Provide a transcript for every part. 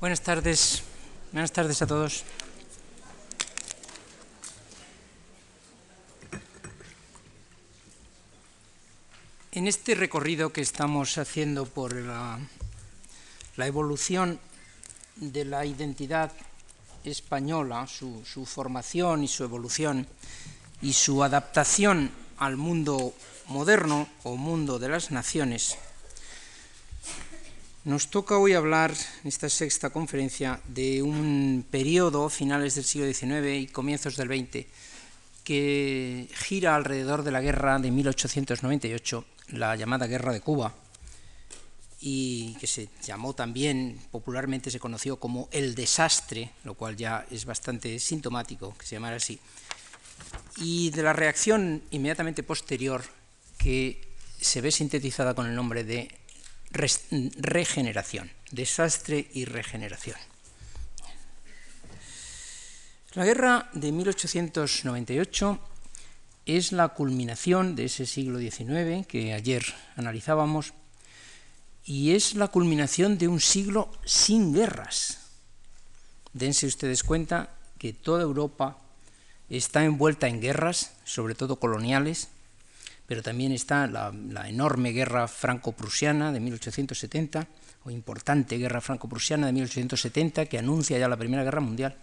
Buenas tardes, buenas tardes a todos. En este recorrido que estamos haciendo por la, evolución de la identidad española, su, formación y su evolución y su adaptación al mundo moderno o mundo de las naciones, nos toca hoy hablar en esta sexta conferencia de un periodo, finales del siglo XIX y comienzos del XX, que gira alrededor de la guerra de 1898, la llamada Guerra de Cuba, y que se llamó también, popularmente se conoció como el desastre, lo cual ya es bastante sintomático que se llamara así, y de la reacción inmediatamente posterior que se ve sintetizada con el nombre de regeneración, desastre y regeneración. La guerra de 1898 es la culminación de ese siglo XIX que ayer analizábamos y es la culminación de un siglo sin guerras. Dense ustedes cuenta que toda Europa está envuelta en guerras, sobre todo coloniales, pero también está la, enorme guerra franco-prusiana de 1870, o importante guerra franco-prusiana de 1870, que anuncia ya la Primera Guerra Mundial,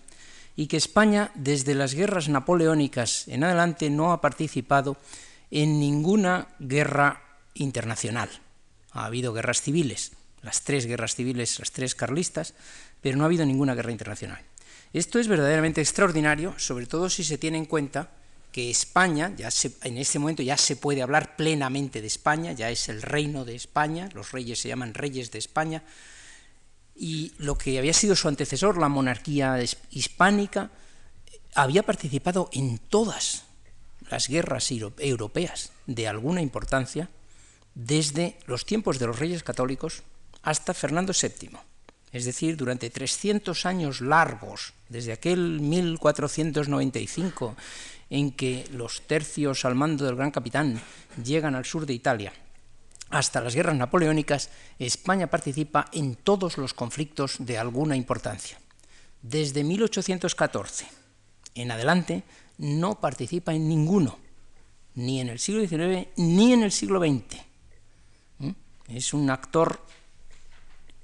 y que España, desde las guerras napoleónicas en adelante, no ha participado en ninguna guerra internacional. Ha habido guerras civiles, las tres guerras civiles, las tres carlistas, pero no ha habido ninguna guerra internacional. Esto es verdaderamente extraordinario, sobre todo si se tiene en cuenta que España, ya en este momento ya se puede hablar plenamente de España, ya es el reino de España, los reyes se llaman reyes de España, y lo que había sido su antecesor, la monarquía hispánica, había participado en todas las guerras europeas de alguna importancia, desde los tiempos de los reyes católicos hasta Fernando VII. Es decir, durante 300 años largos, desde aquel 1495 en que los tercios al mando del gran capitán llegan al sur de Italia, hasta las guerras napoleónicas, España participa en todos los conflictos de alguna importancia. Desde 1814 en adelante no participa en ninguno, ni en el siglo XIX ni en el siglo XX. ¿Mm? Es un actor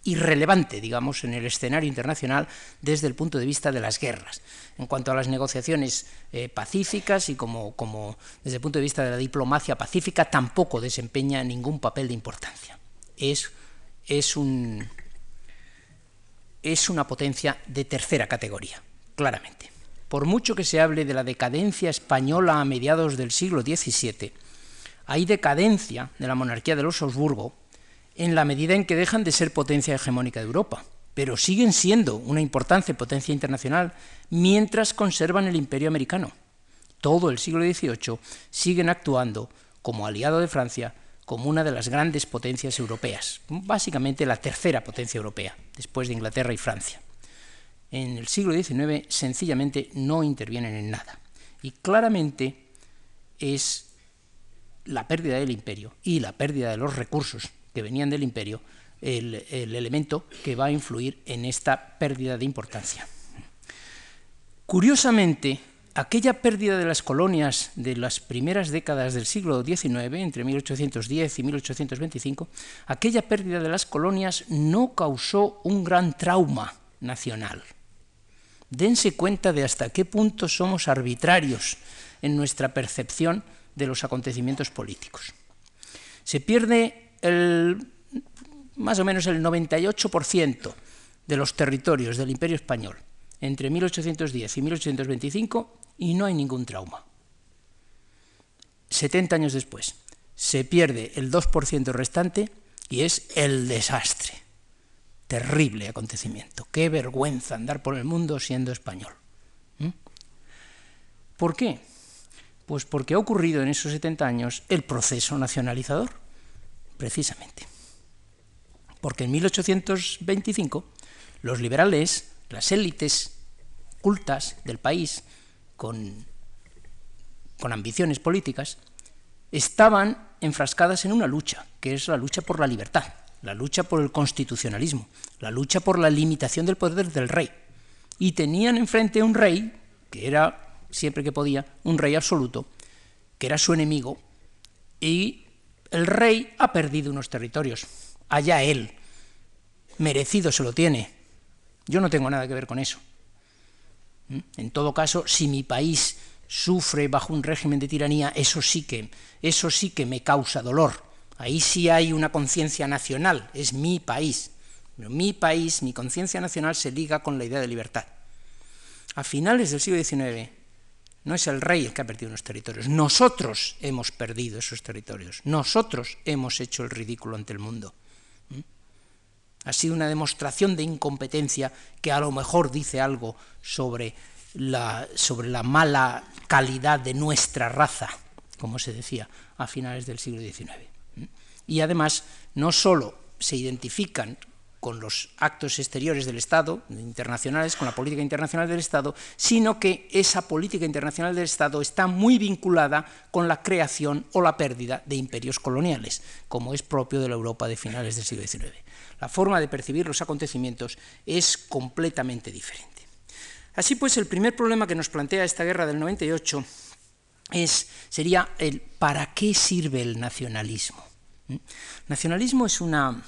irrelevante, digamos, en el escenario internacional desde el punto de vista de las guerras. En cuanto a las negociaciones eh, pacíficas y como, como, desde el punto de vista de la diplomacia pacífica, tampoco desempeña ningún papel de importancia. Es, es, un, es una potencia de tercera categoría, claramente. Por mucho que se hable de la decadencia española a mediados del siglo XVII, hay decadencia de la monarquía de los Habsburgo en la medida en que dejan de ser potencia hegemónica de Europa, pero siguen siendo una importante potencia internacional mientras conservan el imperio americano. Todo el siglo XVIII siguen actuando como aliado de Francia, como una de las grandes potencias europeas, básicamente la tercera potencia europea, después de Inglaterra y Francia. En el siglo XIX sencillamente no intervienen en nada. Y claramente es la pérdida del imperio y la pérdida de los recursos que venían del imperio el, el elemento que va a influir en esta pérdida de importancia. Curiosamente, aquella pérdida de las colonias de las primeras décadas del siglo XIX, entre 1810 y 1825, aquella pérdida de las colonias no causó un gran trauma nacional. Dense cuenta de hasta qué punto somos arbitrarios en nuestra percepción de los acontecimientos políticos. Se pierde el, más o menos el 98% de los territorios del Imperio Español entre 1810 y 1825 y no hay ningún trauma. 70 años después se pierde el 2% restante y es el desastre. Terrible acontecimiento. Qué vergüenza andar por el mundo siendo español. ¿Mm? ¿Por qué? Pues porque ha ocurrido en esos 70 años el proceso nacionalizador precisamente. Porque en 1825 los liberales, las élites cultas del país, con, con ambiciones políticas, estaban enfrascadas en una lucha, que es la lucha por la libertad, la lucha por el constitucionalismo, la lucha por la limitación del poder del rey. Y tenían enfrente un rey, que era, siempre que podía, un rey absoluto, que era su enemigo, y el rey ha perdido unos territorios. Allá él, merecido se lo tiene. Yo no tengo nada que ver con eso. ¿Mm? En todo caso, si mi país sufre bajo un régimen de tiranía, eso sí que, eso sí que me causa dolor. Ahí sí hay una conciencia nacional, es mi país. mi país, mi conciencia nacional se liga con la idea de libertad. A finales del siglo XIX no es el rey el que ha perdido unos territorios, nosotros hemos perdido esos territorios, nosotros hemos hecho el ridículo ante el mundo. ¿Mm? Ha sido una demostración de incompetencia que a lo mejor dice algo sobre la, sobre la mala calidad de nuestra raza, como se decía a finales del siglo XIX. Y además, no solo se identifican con los actos exteriores del Estado, internacionales, con la política internacional del Estado, sino que esa política internacional del Estado está muy vinculada con la creación o la pérdida de imperios coloniales, como es propio de la Europa de finales del siglo XIX. La forma de percibir los acontecimientos es completamente diferente. Así pues, el primer problema que nos plantea esta guerra del 98 es, sería el ¿para qué sirve el nacionalismo? ¿Mm? Nacionalismo es una,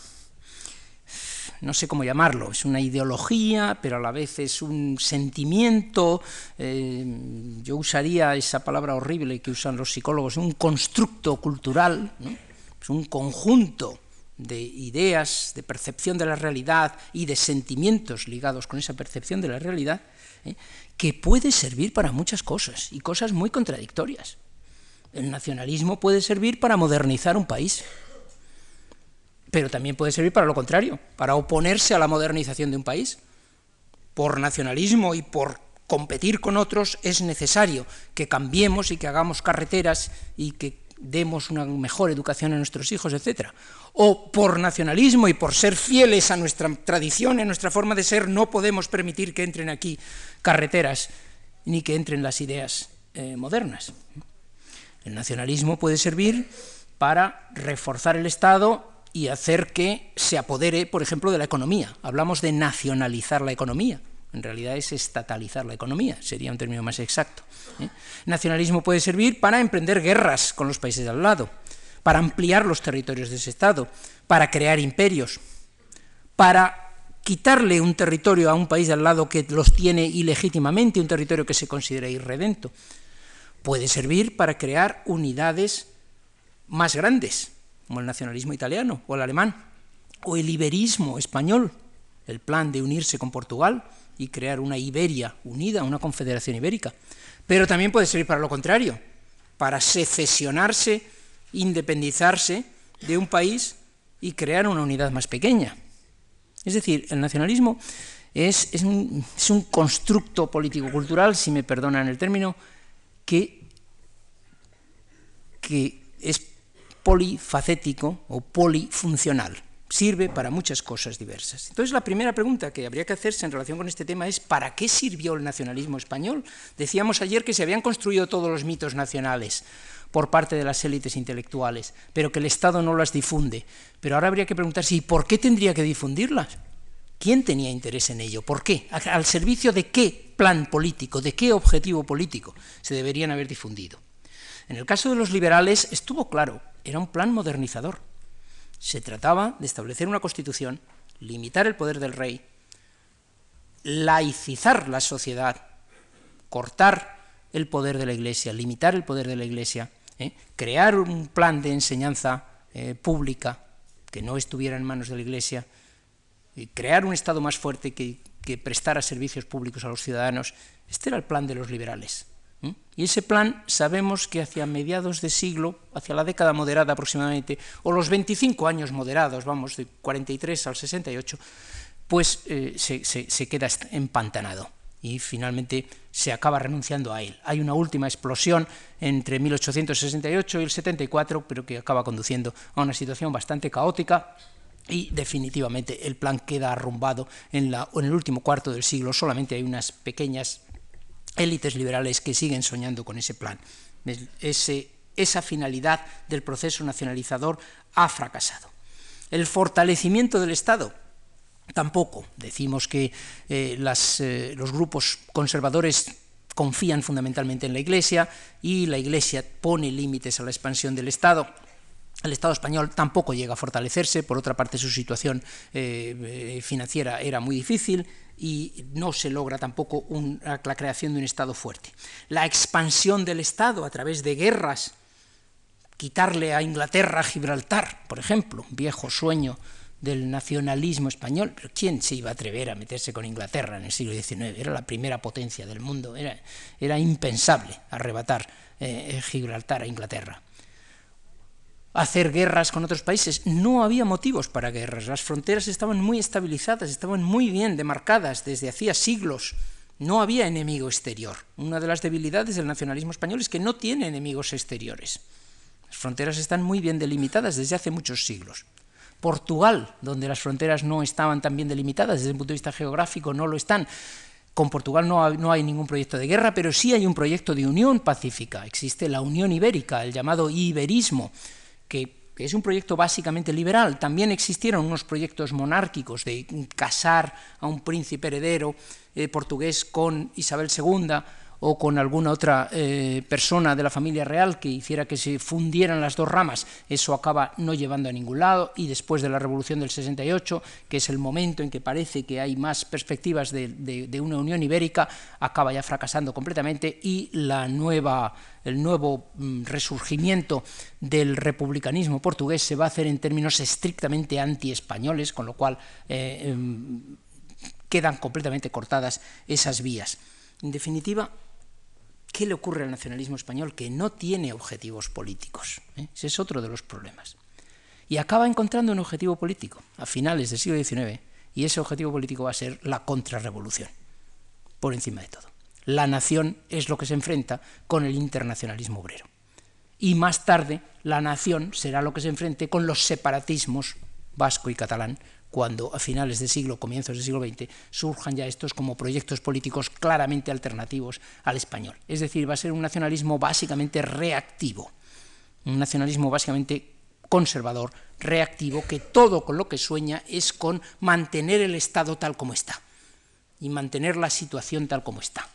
no sé cómo llamarlo, es una ideología, pero a la vez es un sentimiento, eh, yo usaría esa palabra horrible que usan los psicólogos, un constructo cultural, es un conjunto de ideas, de percepción de la realidad y de sentimientos ligados con esa percepción de la realidad, ¿eh? que puede servir para muchas cosas y cosas muy contradictorias. El nacionalismo puede servir para modernizar un país, pero también puede servir para lo contrario, para oponerse a la modernización de un país. Por nacionalismo y por competir con otros es necesario que cambiemos y que hagamos carreteras y que demos una mejor educación a nuestros hijos, etc. O por nacionalismo y por ser fieles a nuestra tradición, a nuestra forma de ser, no podemos permitir que entren aquí carreteras ni que entren las ideas eh, modernas. El nacionalismo puede servir para reforzar el Estado y hacer que se apodere, por ejemplo, de la economía. Hablamos de nacionalizar la economía en realidad es estatalizar la economía, sería un término más exacto. ¿eh? Nacionalismo puede servir para emprender guerras con los países de al lado, para ampliar los territorios de ese Estado, para crear imperios, para quitarle un territorio a un país de al lado que los tiene ilegítimamente, un territorio que se considera irredento. Puede servir para crear unidades más grandes, como el nacionalismo italiano o el alemán, o el iberismo español, el plan de unirse con Portugal, y crear una Iberia unida, una confederación ibérica. Pero también puede servir para lo contrario, para secesionarse, independizarse de un país y crear una unidad más pequeña. Es decir, el nacionalismo es, un, es un constructo político-cultural, si me perdonan el término, que, que es polifacético o polifuncional sirve para muchas cosas diversas. Entonces, la primera pregunta que habría que hacerse en relación con este tema es ¿para qué sirvió el nacionalismo español? Decíamos ayer que se habían construido todos los mitos nacionales por parte de las élites intelectuales, pero que el Estado no las difunde. Pero ahora habría que preguntarse ¿y por qué tendría que difundirlas? ¿Quién tenía interés en ello? ¿Por qué? ¿Al servicio de qué plan político, de qué objetivo político se deberían haber difundido? En el caso de los liberales estuvo claro, era un plan modernizador se trataba de establecer una constitución, limitar el poder del rey, laicizar la sociedad, cortar el poder de la Iglesia, limitar el poder de la Iglesia, ¿eh? crear un plan de enseñanza eh, pública que no estuviera en manos de la Iglesia, y crear un Estado más fuerte que, que prestara servicios públicos a los ciudadanos. Este era el plan de los liberales. Y ese plan sabemos que hacia mediados de siglo, hacia la década moderada aproximadamente, o los 25 años moderados, vamos, de 43 al 68, pues eh, se, se queda empantanado y finalmente se acaba renunciando a él. Hay una última explosión entre 1868 y el 74, pero que acaba conduciendo a una situación bastante caótica y definitivamente el plan queda arrumbado en, la, en el último cuarto del siglo. Solamente hay unas pequeñas élites liberales que siguen soñando con ese plan. esa finalidad del proceso nacionalizador ha fracasado. El fortalecimiento del Estado, tampoco. Decimos que eh, eh, los grupos conservadores confían fundamentalmente en la Iglesia y la Iglesia pone límites a la expansión del Estado. El Estado español tampoco llega a fortalecerse, por otra parte su situación eh, financiera era muy difícil y no se logra tampoco la creación de un Estado fuerte. La expansión del Estado a través de guerras, quitarle a Inglaterra Gibraltar, por ejemplo, un viejo sueño del nacionalismo español, pero ¿quién se iba a atrever a meterse con Inglaterra en el siglo XIX? Era la primera potencia del mundo, era, impensable arrebatar eh, Gibraltar a Inglaterra. Hacer guerras con otros países, no había motivos para guerras, las fronteras estaban muy estabilizadas, estaban muy bien demarcadas desde hacía siglos, no había enemigo exterior. Una de las debilidades del nacionalismo español es que no tiene enemigos exteriores. Las fronteras están muy bien delimitadas desde hace muchos siglos. Portugal, donde las fronteras no estaban tan bien delimitadas desde el punto de vista geográfico, no lo están. Con Portugal no, no, hay ningún proyecto de guerra, pero sí hay un proyecto de unión pacífica. Existe la Unión Ibérica, el llamado iberismo, que es un proyecto básicamente liberal. También existieron unos proyectos monárquicos de casar a un príncipe heredero eh, portugués con Isabel II o con alguna otra eh, persona de la familia real que hiciera que se fundieran las dos ramas, eso acaba no llevando a ningún lado y después de la Revolución del 68, que es el momento en que parece que hay más perspectivas de, una Unión Ibérica, acaba ya fracasando completamente y la nueva, el nuevo mm, resurgimiento del republicanismo portugués se va a hacer en términos estrictamente anti-españoles, con lo cual eh, em, quedan completamente cortadas esas vías. En definitiva, ¿qué le ocurre al nacionalismo español? Que no tiene objetivos políticos. ¿eh? Ese es otro de los problemas. Y acaba encontrando un objetivo político a finales del siglo XIX, y ese objetivo político va a ser la contrarrevolución, por encima de todo. La nación es lo que se enfrenta con el internacionalismo obrero. Y más tarde, la nación será lo que se enfrente con los separatismos vasco y catalán cuando a finales del siglo, comienzos del siglo XX, surjan ya estos como proyectos políticos claramente alternativos al español. Es decir, va a ser un nacionalismo básicamente reactivo, un nacionalismo básicamente conservador, reactivo, que todo con lo que sueña es con mantener el Estado tal como está y mantener la situación tal como está.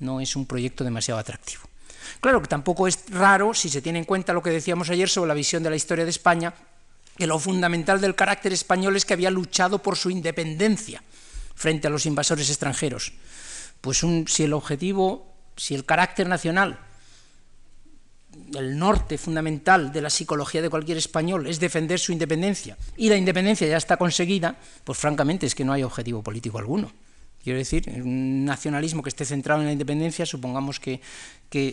No es un proyecto demasiado atractivo. Claro que tampoco es raro si se tiene en cuenta lo que decíamos ayer sobre la visión de la historia de España que lo fundamental del carácter español es que había luchado por su independencia frente a los invasores extranjeros. Pues si el objetivo, si el carácter nacional, el norte fundamental de la psicología de cualquier español es defender su independencia y la independencia ya está conseguida, pues francamente es que no hay objetivo político alguno. Quiero decir, un nacionalismo que esté centrado en la independencia, supongamos que,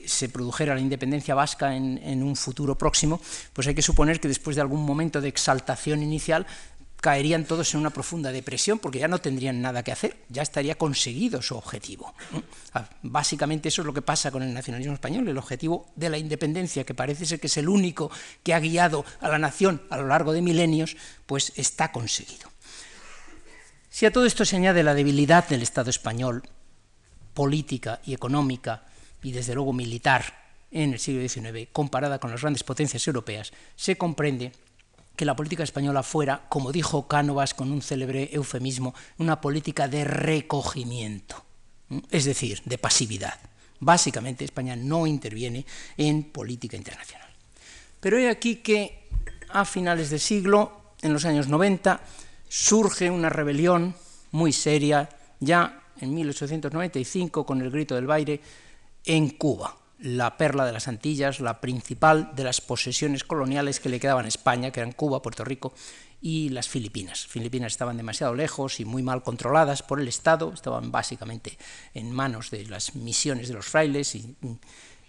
se produjera la independencia vasca en, un futuro próximo, pues hay que suponer que después de algún momento de exaltación inicial caerían todos en una profunda depresión porque ya no tendrían nada que hacer, ya estaría conseguido su objetivo. Básicamente eso es lo que pasa con el nacionalismo español, el objetivo de la independencia, que parece ser que es el único que ha guiado a la nación a lo largo de milenios, pues está conseguido. Si a todo esto se añade la debilidad del Estado español, política y económica, y desde luego militar, en el siglo XIX, comparada con las grandes potencias europeas, se comprende que la política española fuera, como dijo Cánovas con un célebre eufemismo, una política de recogimiento, es decir, de pasividad. Básicamente España no interviene en política internacional. Pero he aquí que a finales del siglo, en los años 90, surge una rebelión muy seria ya en 1895 con el grito del baile en Cuba, la perla de las Antillas, la principal de las posesiones coloniales que le quedaban a España, que eran Cuba, Puerto Rico y las Filipinas. Filipinas estaban demasiado lejos y muy mal controladas por el Estado, estaban básicamente en manos de las misiones de los frailes y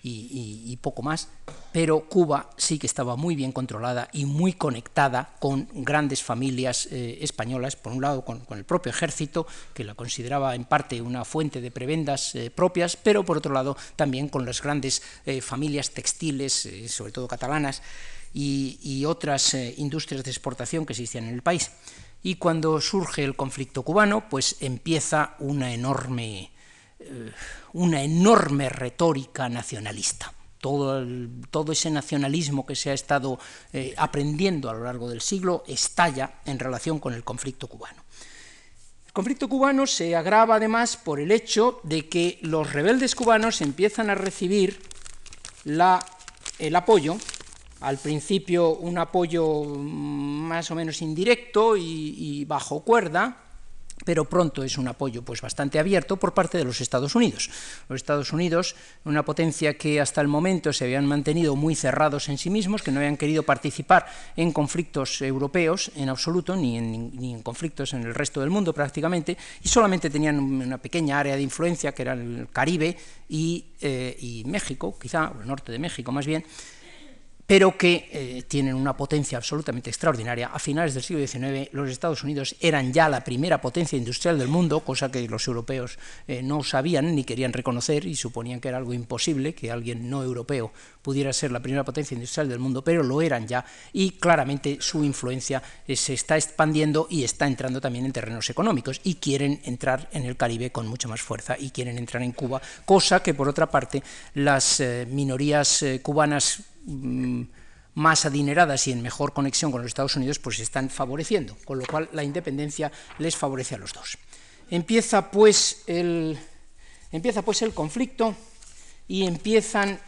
y, poco más, pero Cuba sí que estaba muy bien controlada y muy conectada con grandes familias eh, españolas, por un lado con, el propio ejército, que la consideraba en parte una fuente de prebendas eh, propias, pero por otro lado también con las grandes eh, familias textiles, sobre todo catalanas, y, y otras industrias de exportación que existían en el país. Y cuando surge el conflicto cubano, pues empieza una enorme una enorme retórica nacionalista. todo, todo ese nacionalismo que se ha estado eh, aprendiendo a lo largo del siglo estalla en relación con el conflicto cubano. El conflicto cubano se agrava además por el hecho de que los rebeldes cubanos empiezan a recibir el apoyo, al principio un apoyo más o menos indirecto y bajo cuerda, pero pronto es un apoyo pues bastante abierto por parte de los Estados Unidos. Los Estados Unidos, una potencia que hasta el momento se habían mantenido muy cerrados en sí mismos, que no habían querido participar en conflictos europeos en absoluto, ni en, conflictos en el resto del mundo prácticamente, y solamente tenían una pequeña área de influencia que era el Caribe y, eh, y México, quizá, o el norte de México más bien, pero que eh, tienen una potencia absolutamente extraordinaria. A finales del siglo XIX los Estados Unidos eran ya la primera potencia industrial del mundo, cosa que los europeos eh, no sabían ni querían reconocer y suponían que era algo imposible que alguien no europeo pudiera ser la primera potencia industrial del mundo, pero lo eran ya y claramente su influencia eh, se está expandiendo y está entrando también en terrenos económicos y quieren entrar en el Caribe con mucha más fuerza y quieren entrar en Cuba, cosa que por otra parte las minorías cubanas Mm, más adineradas y en mejor conexión con los Estados Unidos, pues se están favoreciendo, con lo cual la independencia les favorece a los dos. Empieza pues el, empieza pues el conflicto y empiezan,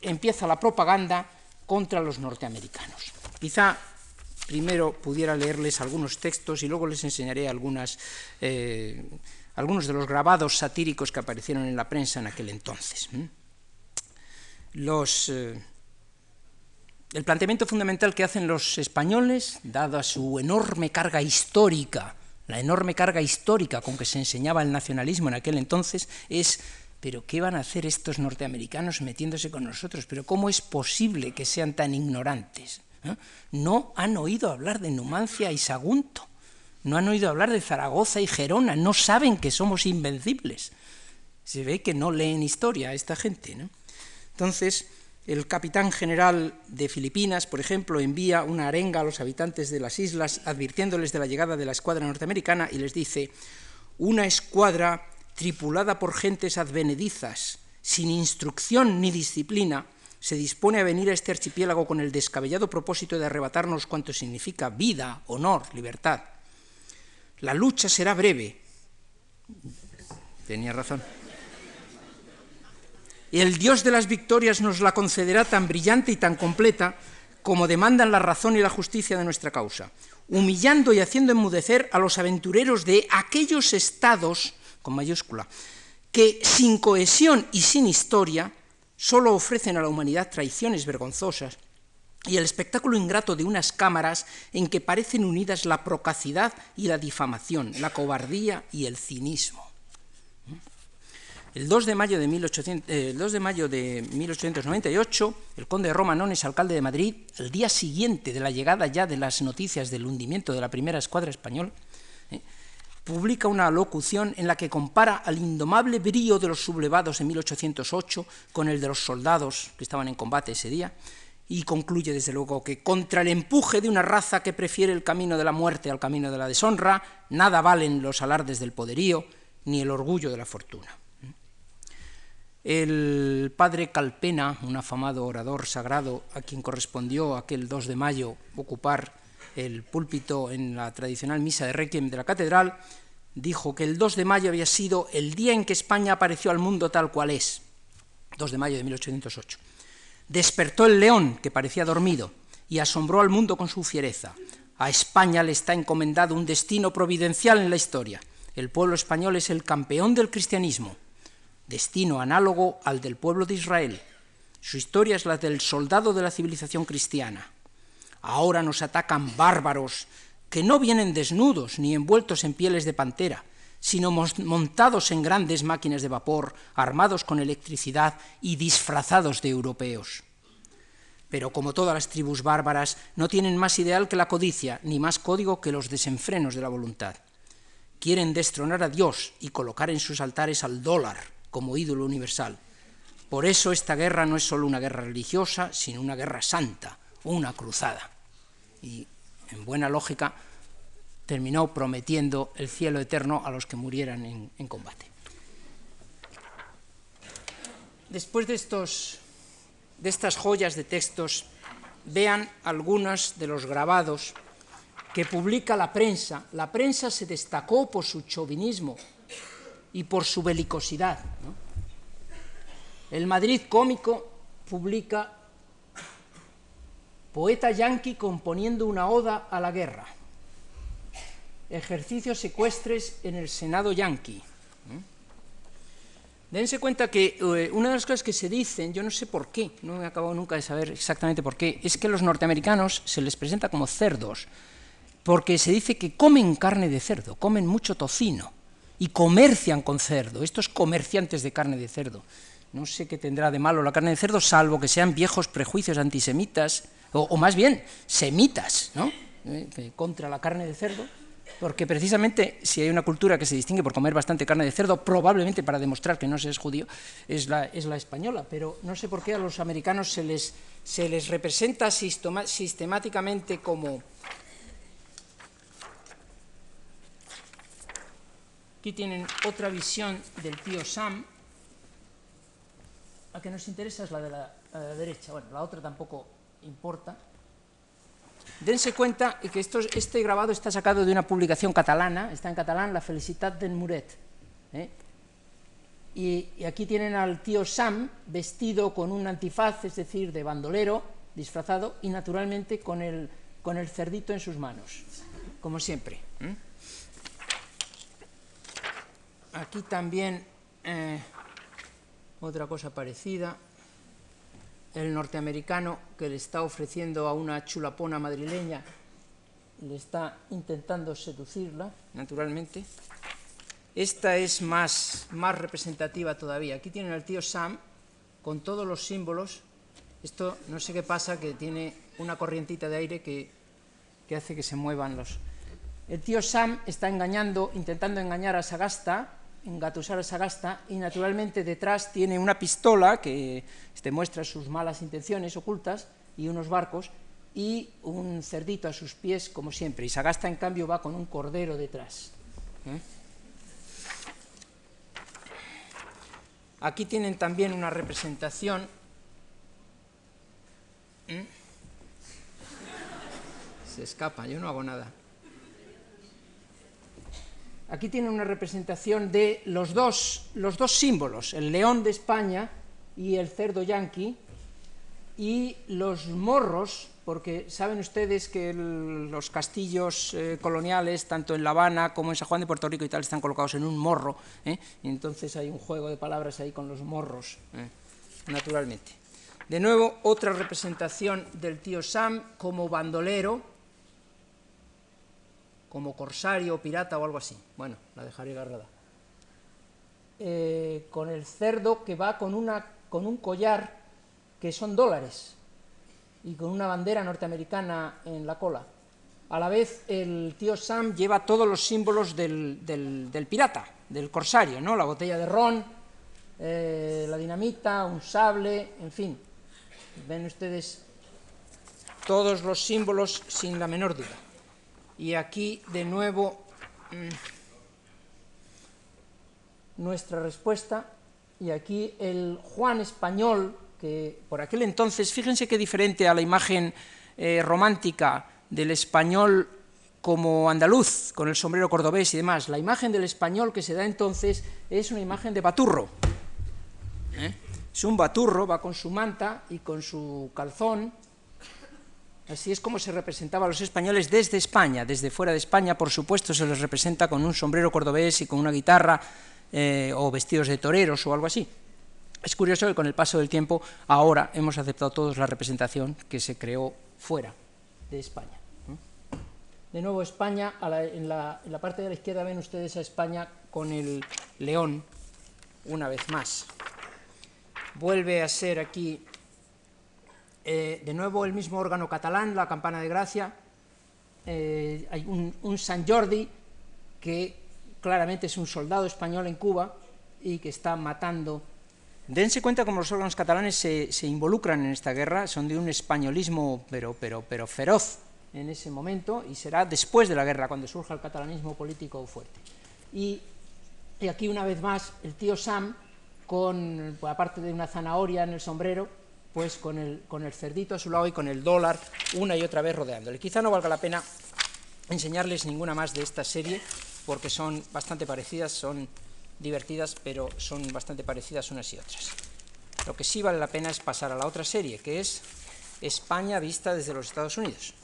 empieza la propaganda contra los norteamericanos. Quizá primero pudiera leerles algunos textos y luego les enseñaré algunas, eh, algunos de los grabados satíricos que aparecieron en la prensa en aquel entonces. Los... Eh, el planteamiento fundamental que hacen los españoles, dada su enorme carga histórica, la enorme carga histórica con que se enseñaba el nacionalismo en aquel entonces, es pero ¿qué van a hacer estos norteamericanos metiéndose con nosotros? ¿Pero cómo es posible que sean tan ignorantes? ¿Eh? No han oído hablar de Numancia y Sagunto, no han oído hablar de Zaragoza y Gerona, no saben que somos invencibles. Se ve que no leen historia esta gente. ¿no? Entonces, el capitán general de Filipinas, por ejemplo, envía una arenga a los habitantes de las islas advirtiéndoles de la llegada de la escuadra norteamericana y les dice, una escuadra tripulada por gentes advenedizas, sin instrucción ni disciplina, se dispone a venir a este archipiélago con el descabellado propósito de arrebatarnos cuanto significa vida, honor, libertad. La lucha será breve. Tenía razón el Dios de las victorias nos la concederá tan brillante y tan completa como demandan la razón y la justicia de nuestra causa, humillando y haciendo enmudecer a los aventureros de aquellos estados, con mayúscula, que sin cohesión y sin historia solo ofrecen a la humanidad traiciones vergonzosas y el espectáculo ingrato de unas cámaras en que parecen unidas la procacidad y la difamación, la cobardía y el cinismo. El 2 de mayo de, 1898, eh, el conde de alcalde de Madrid, el día siguiente de la llegada ya de las noticias del hundimiento de la primera escuadra española, eh, publica una locución en la que compara al indomable brío de los sublevados de 1808 con el de los soldados que estaban en combate ese día, y concluye desde luego que contra el empuje de una raza que prefiere el camino de la muerte al camino de la deshonra, nada valen los alardes del poderío ni el orgullo de la fortuna. El padre Calpena, un afamado orador sagrado a quien correspondió aquel 2 de mayo ocupar el púlpito en la tradicional misa de Requiem de la catedral, dijo que el 2 de mayo había sido el día en que España apareció al mundo tal cual es, 2 de mayo de 1808. Despertó el león, que parecía dormido, y asombró al mundo con su fiereza. A España le está encomendado un destino providencial en la historia. El pueblo español es el campeón del cristianismo destino análogo al del pueblo de Israel. Su historia es la del soldado de la civilización cristiana. Ahora nos atacan bárbaros que no vienen desnudos ni envueltos en pieles de pantera, sino montados en grandes máquinas de vapor, armados con electricidad y disfrazados de europeos. Pero como todas las tribus bárbaras, no tienen más ideal que la codicia, ni más código que los desenfrenos de la voluntad. Quieren destronar a Dios y colocar en sus altares al dólar, como ídolo universal. Por eso esta guerra no es solo una guerra religiosa, sino una guerra santa, una cruzada. Y en buena lógica terminó prometiendo el cielo eterno a los que murieran en, combate. Después de estos de estas joyas de textos, vean algunos de los grabados que publica la prensa. La prensa se destacó por su chauvinismo y por su belicosidad. El Madrid cómico publica Poeta yanqui componiendo una oda a la guerra. Ejercicios secuestres en el Senado yanqui. Dense cuenta que eh, una de las cosas que se dicen, yo no sé por qué, no he acabado nunca de saber exactamente por qué, es que los norteamericanos se les presenta como cerdos, porque se dice que comen carne de cerdo, comen mucho tocino y comercian con cerdo, estos comerciantes de carne de cerdo. No sé qué tendrá de malo la carne de cerdo, salvo que sean viejos prejuicios antisemitas, o, más bien semitas, ¿no? Eh, contra la carne de cerdo, porque precisamente si hay una cultura que se distingue por comer bastante carne de cerdo, probablemente para demostrar que no se es judío, es la, es la española, pero no sé por qué a los americanos se les, se les representa sistemáticamente como... Aquí tienen otra visión del tío Sam, la que nos interesa es la de la, derecha, bueno, la otra tampoco importa. Dense cuenta que este grabado está sacado de una publicación catalana, está en catalán, La Felicitat d'en Muret. ¿eh? Y, aquí tienen al tío Sam vestido con un antifaz, es decir, de bandolero, disfrazado, y naturalmente con el, cerdito en sus manos, como siempre. Aquí también eh, otra cosa parecida el norteamericano que le está ofreciendo a una chulapona madrileña, le está intentando seducirla, naturalmente. Esta es más, más representativa todavía. Aquí tienen al tío Sam con todos los símbolos. Esto no sé qué pasa, que tiene una corrientita de aire que, que hace que se muevan los... El tío Sam está engañando, intentando engañar a Sagasta, engatusar a Sagasta y naturalmente detrás tiene una pistola que demuestra sus malas intenciones ocultas y unos barcos y un cerdito a sus pies como siempre y Sagasta en cambio va con un cordero detrás. ¿eh? Aquí tienen también una representación ¿eh? se escapa, yo no hago nada. Aquí tienen una representación de los dos, los dos símbolos, el león de España y el cerdo yanqui, y los morros, porque saben ustedes que los castillos eh, coloniales, tanto en La Habana como en San Juan de Puerto Rico y tal, están colocados en un morro, ¿eh? y entonces hay un juego de palabras ahí con los morros, ¿eh? naturalmente. De nuevo, otra representación del tío Sam como bandolero, como corsario, pirata o algo así. Bueno, la dejaré agarrada. Eh, con el cerdo que va con, una, con un collar que son dólares y con una bandera norteamericana en la cola. A la vez, el tío Sam lleva todos los símbolos del, del, pirata, del corsario, ¿no? La botella de ron, eh, la dinamita, un sable, en fin. Ven ustedes todos los símbolos sin la menor duda. Y aquí de nuevo mm, nuestra respuesta, y aquí el Juan español, que por aquel entonces, fíjense qué diferente a la imagen eh, romántica del español como andaluz, con el sombrero cordobés y demás, la imagen del español que se da entonces es una imagen de baturro. ¿eh? Es un baturro, va con su manta y con su calzón, Así es como se representaba a los españoles desde España, desde fuera de España, por supuesto, se les representa con un sombrero cordobés y con una guitarra eh, o vestidos de toreros o algo así. Es curioso que con el paso del tiempo ahora hemos aceptado todos la representación que se creó fuera de España. De nuevo España, en, la, en la parte de la izquierda ven ustedes a España con el león una vez más. Vuelve a ser aquí eh, de nuevo el mismo órgano catalán, la campana de gracia, eh, hay un, San Jordi que claramente es un soldado español en Cuba y que está matando. Dense cuenta cómo los órganos catalanes se, involucran en esta guerra, son de un españolismo pero, pero, pero feroz en ese momento y será después de la guerra cuando surja el catalanismo político fuerte. Y, y aquí una vez más el tío Sam con, aparte de una zanahoria en el sombrero, pues con el, con el cerdito a su lado y con el dólar una y otra vez rodeándole. Quizá no valga la pena enseñarles ninguna más de esta serie, porque son bastante parecidas, son divertidas, pero son bastante parecidas unas y otras. Lo que sí vale la pena es pasar a la otra serie, que es España vista desde los Estados Unidos.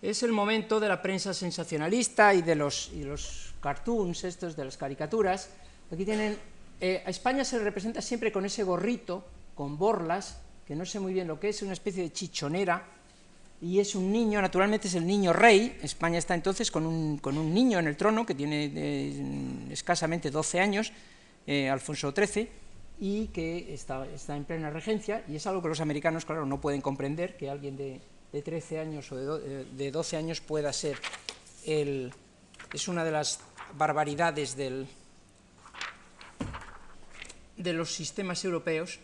Es el momento de la prensa sensacionalista y de los, y los cartoons estos, de las caricaturas. Aquí tienen, eh, a España se representa siempre con ese gorrito, con borlas, que no sé muy bien lo que es, una especie de chichonera, y es un niño, naturalmente es el niño rey, España está entonces con un, con un niño en el trono que tiene eh, escasamente 12 años, eh, Alfonso XIII, y que está, está en plena regencia, y es algo que los americanos, claro, no pueden comprender, que alguien de, de 13 años o de, de 12 años pueda ser el... es una de las barbaridades del, de los sistemas europeos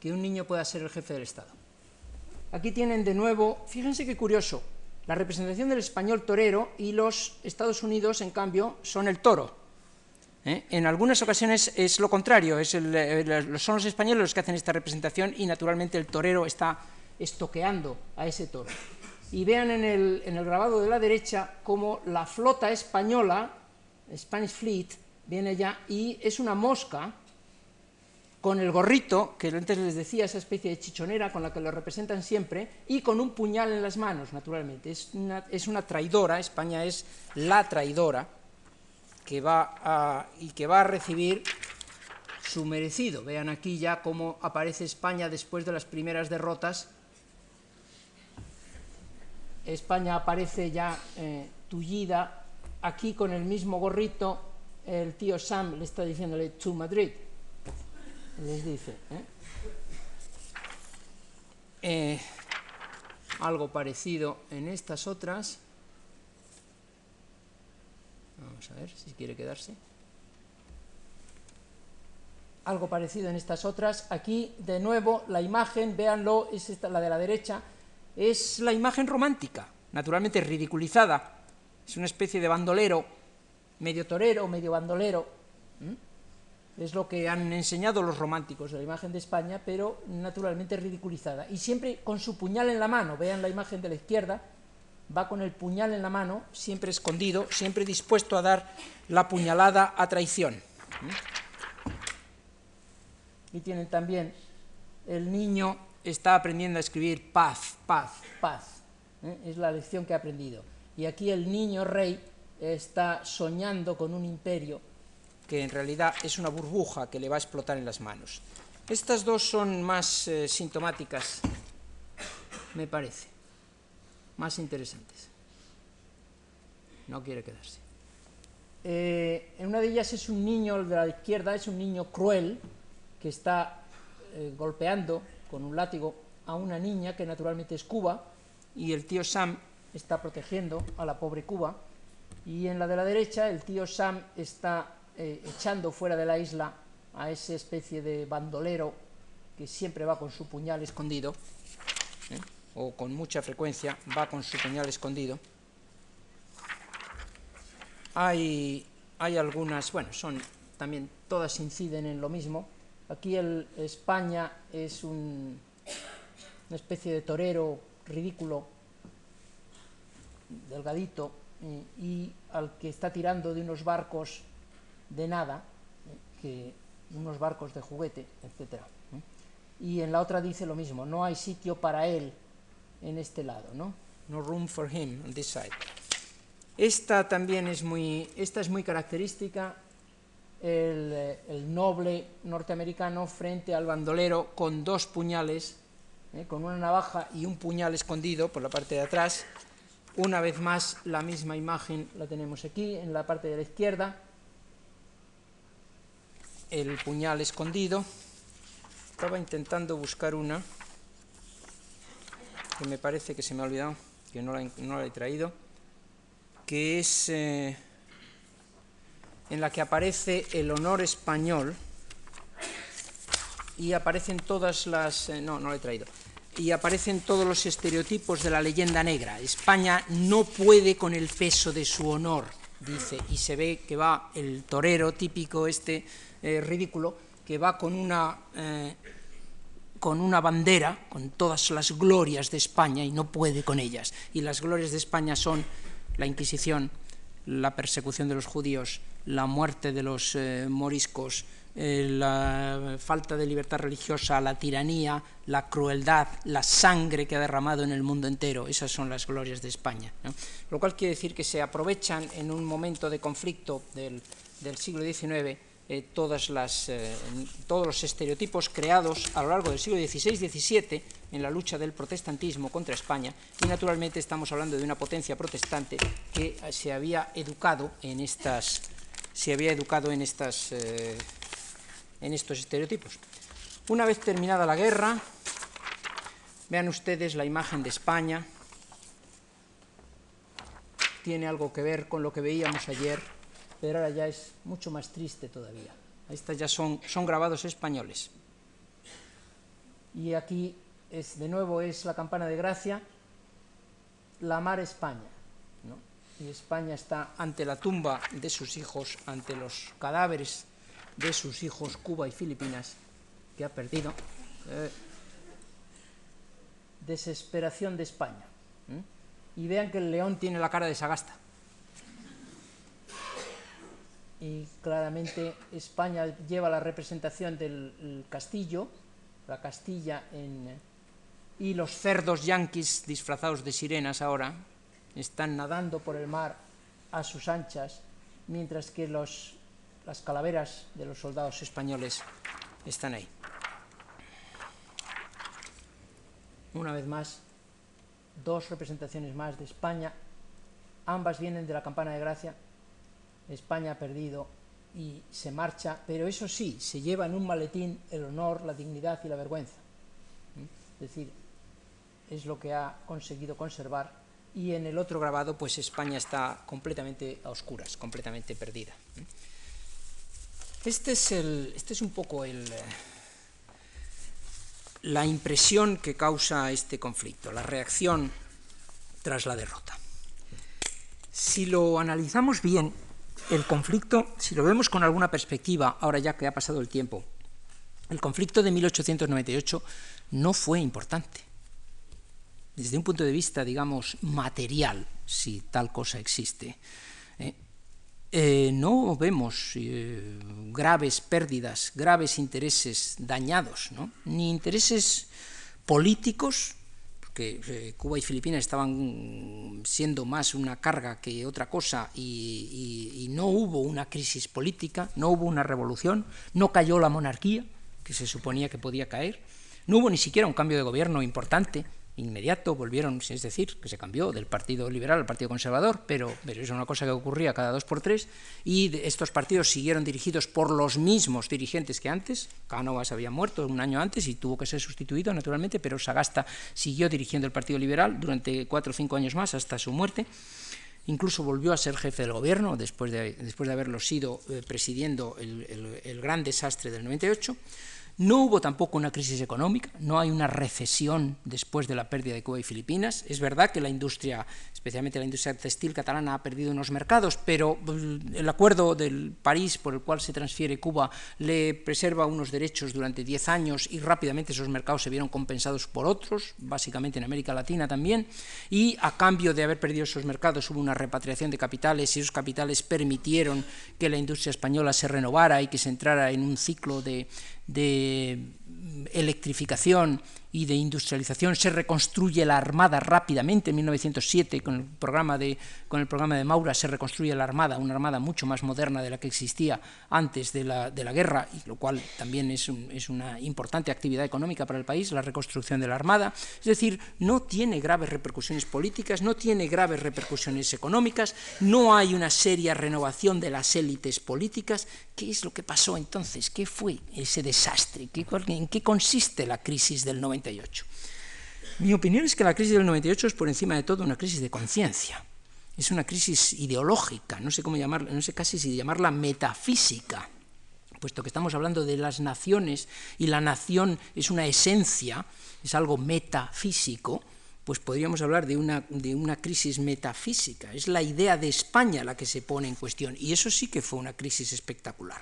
que un niño pueda ser el jefe del Estado. Aquí tienen de nuevo, fíjense qué curioso, la representación del español torero y los Estados Unidos, en cambio, son el toro. ¿eh? En algunas ocasiones es lo contrario, son los españoles los que hacen esta representación y naturalmente el torero está estoqueando a ese toro. Y vean en el, en el grabado de la derecha cómo la flota española, Spanish Fleet, viene ya y es una mosca con el gorrito, que antes les decía, esa especie de chichonera con la que lo representan siempre, y con un puñal en las manos, naturalmente. Es una, es una traidora, España es la traidora, que va a, y que va a recibir su merecido. Vean aquí ya cómo aparece España después de las primeras derrotas. España aparece ya eh, tullida, aquí con el mismo gorrito, el tío Sam le está diciéndole to Madrid les dice. ¿eh? Eh, algo parecido en estas otras. Vamos a ver si quiere quedarse. Algo parecido en estas otras. Aquí, de nuevo, la imagen, véanlo, es esta, la de la derecha, es la imagen romántica, naturalmente ridiculizada. Es una especie de bandolero, medio torero, medio bandolero. Es lo que han enseñado los románticos la imagen de España, pero naturalmente ridiculizada. Y siempre con su puñal en la mano, vean la imagen de la izquierda, va con el puñal en la mano, siempre escondido, siempre dispuesto a dar la puñalada a traición. Y tienen también, el niño está aprendiendo a escribir paz, paz, paz. ¿eh? Es la lección que ha aprendido. Y aquí el niño rey está soñando con un imperio que en realidad es una burbuja que le va a explotar en las manos. Estas dos son más eh, sintomáticas, me parece, más interesantes. No quiere quedarse. Eh, en una de ellas es un niño, el de la izquierda, es un niño cruel que está golpeando con un látigo a una niña que naturalmente es Cuba y el tío Sam está protegiendo a la pobre Cuba y en la de la derecha el tío Sam está eh, echando fuera de la isla a esa especie de bandolero que siempre va con su puñal escondido, ¿eh? o con mucha frecuencia va con su puñal escondido. Hay, hay algunas, bueno, son también todas inciden en lo mismo. Aquí el España es un, una especie de torero ridículo, delgadito, eh, y al que está tirando de unos barcos de nada, que unos barcos de juguete, etc. Y en la otra dice lo mismo, no hay sitio para él en este lado, ¿no? No room for him on this side. Esta también es muy, esta es muy característica, el, el noble norteamericano frente al bandolero con dos puñales, ¿eh? con una navaja y un puñal escondido por la parte de atrás. Una vez más, la misma imagen la tenemos aquí, en la parte de la izquierda, el puñal escondido. Estaba intentando buscar una que me parece que se me ha olvidado, que no la, no la he traído, que es eh, en la que aparece el honor español y aparecen todas las... Eh, no, no la he traído. Y aparecen todos los estereotipos de la leyenda negra. España no puede con el peso de su honor. dice, y se ve que va el torero típico, este eh, ridículo, que va con una, eh, con una bandera, con todas las glorias de España, y no puede con ellas. Y las glorias de España son la Inquisición, la persecución de los judíos, la muerte de los eh, moriscos, eh, la falta de libertad religiosa, la tiranía, la crueldad, la sangre que ha derramado en el mundo entero. Esas son las glorias de España. Lo cual quiere decir que se aprovechan en un momento de conflicto del, siglo XIX eh, todas las, todos los estereotipos creados a lo largo del siglo XVI-XVII en la lucha del protestantismo contra España y naturalmente estamos hablando de una potencia protestante que se había educado en estas, se había educado en estas en estos estereotipos. Una vez terminada la guerra, vean ustedes la imagen de España, tiene algo que ver con lo que veíamos ayer, pero ahora ya es mucho más triste todavía. Estas ya son, son grabados españoles. Y aquí es, de nuevo es la campana de gracia, la mar España. Y España está ante la tumba de sus hijos, ante los cadáveres de sus hijos Cuba y Filipinas, que ha perdido. Eh, desesperación de España. Y vean que el león tiene la cara de Sagasta. Y claramente España lleva la representación del castillo, la Castilla en, y los cerdos yanquis disfrazados de sirenas ahora están nadando por el mar a sus anchas, mientras que los las calaveras de los soldados españoles están ahí. Una vez más, dos representaciones más de España, ambas vienen de la campana de gracia, España ha perdido y se marcha, pero eso sí, se lleva en un maletín el honor, la dignidad y la vergüenza. Es decir, es lo que ha conseguido conservar y en el otro grabado pues España está completamente a oscuras, completamente perdida. Este es, el, este es un poco el, eh, la impresión que causa este conflicto, la reacción tras la derrota. Si lo analizamos bien, el conflicto, si lo vemos con alguna perspectiva, ahora ya que ha pasado el tiempo, el conflicto de 1898 no fue importante. Desde un punto de vista, digamos, material, si tal cosa existe. ¿eh? Eh, no vemos eh, graves pérdidas, graves intereses dañados, ni intereses políticos, porque Cuba y Filipinas estaban siendo más una carga que otra cosa y, no hubo una crisis política, no hubo una revolución, no cayó la monarquía, que se suponía que podía caer, no hubo ni siquiera un cambio de gobierno importante, inmediato, volvieron, es decir, que se cambió del Partido Liberal al Partido Conservador, pero, pero es una cosa que ocurría cada dos por tres, y estos partidos siguieron dirigidos por los mismos dirigentes que antes, Cánovas había muerto un año antes y tuvo que ser sustituido, naturalmente, pero Sagasta siguió dirigiendo el Partido Liberal durante cuatro o cinco años más hasta su muerte, incluso volvió a ser jefe del gobierno después de, después de haberlo sido eh, presidiendo el, el gran desastre del 98, no hubo tampoco una crisis económica, no hay una recesión después de la pérdida de Cuba y Filipinas. Es verdad que la industria, especialmente la industria textil catalana, ha perdido unos mercados, pero mm, el acuerdo del París por el cual se transfiere Cuba le preserva unos derechos durante 10 años y rápidamente esos mercados se vieron compensados por otros, básicamente en América Latina también, y a cambio de haber perdido esos mercados hubo una repatriación de capitales y esos capitales permitieron que la industria española se renovara y que se entrara en un ciclo de, de electrificación y de industrialización, se reconstruye la Armada rápidamente. En 1907, con el programa de, con el programa de Maura, se reconstruye la Armada, una Armada mucho más moderna de la que existía antes de la, de la guerra, y lo cual también es, es, una importante actividad económica para el país, la reconstrucción de la Armada. Es decir, no tiene graves repercusiones políticas, no tiene graves repercusiones económicas, no hay una seria renovación de las élites políticas. ¿Qué es lo que pasó entonces? ¿Qué fue ese desastre? ¿En qué consiste la crisis del 90? Mi opinión es que la crisis del 98 es por encima de todo una crisis de conciencia. Es una crisis ideológica, no sé cómo llamarla, no sé casi si llamarla metafísica, puesto que estamos hablando de las naciones y la nación es una esencia, es algo metafísico, pues podríamos hablar de una, de una crisis metafísica. Es la idea de España la que se pone en cuestión, y eso sí que fue una crisis espectacular.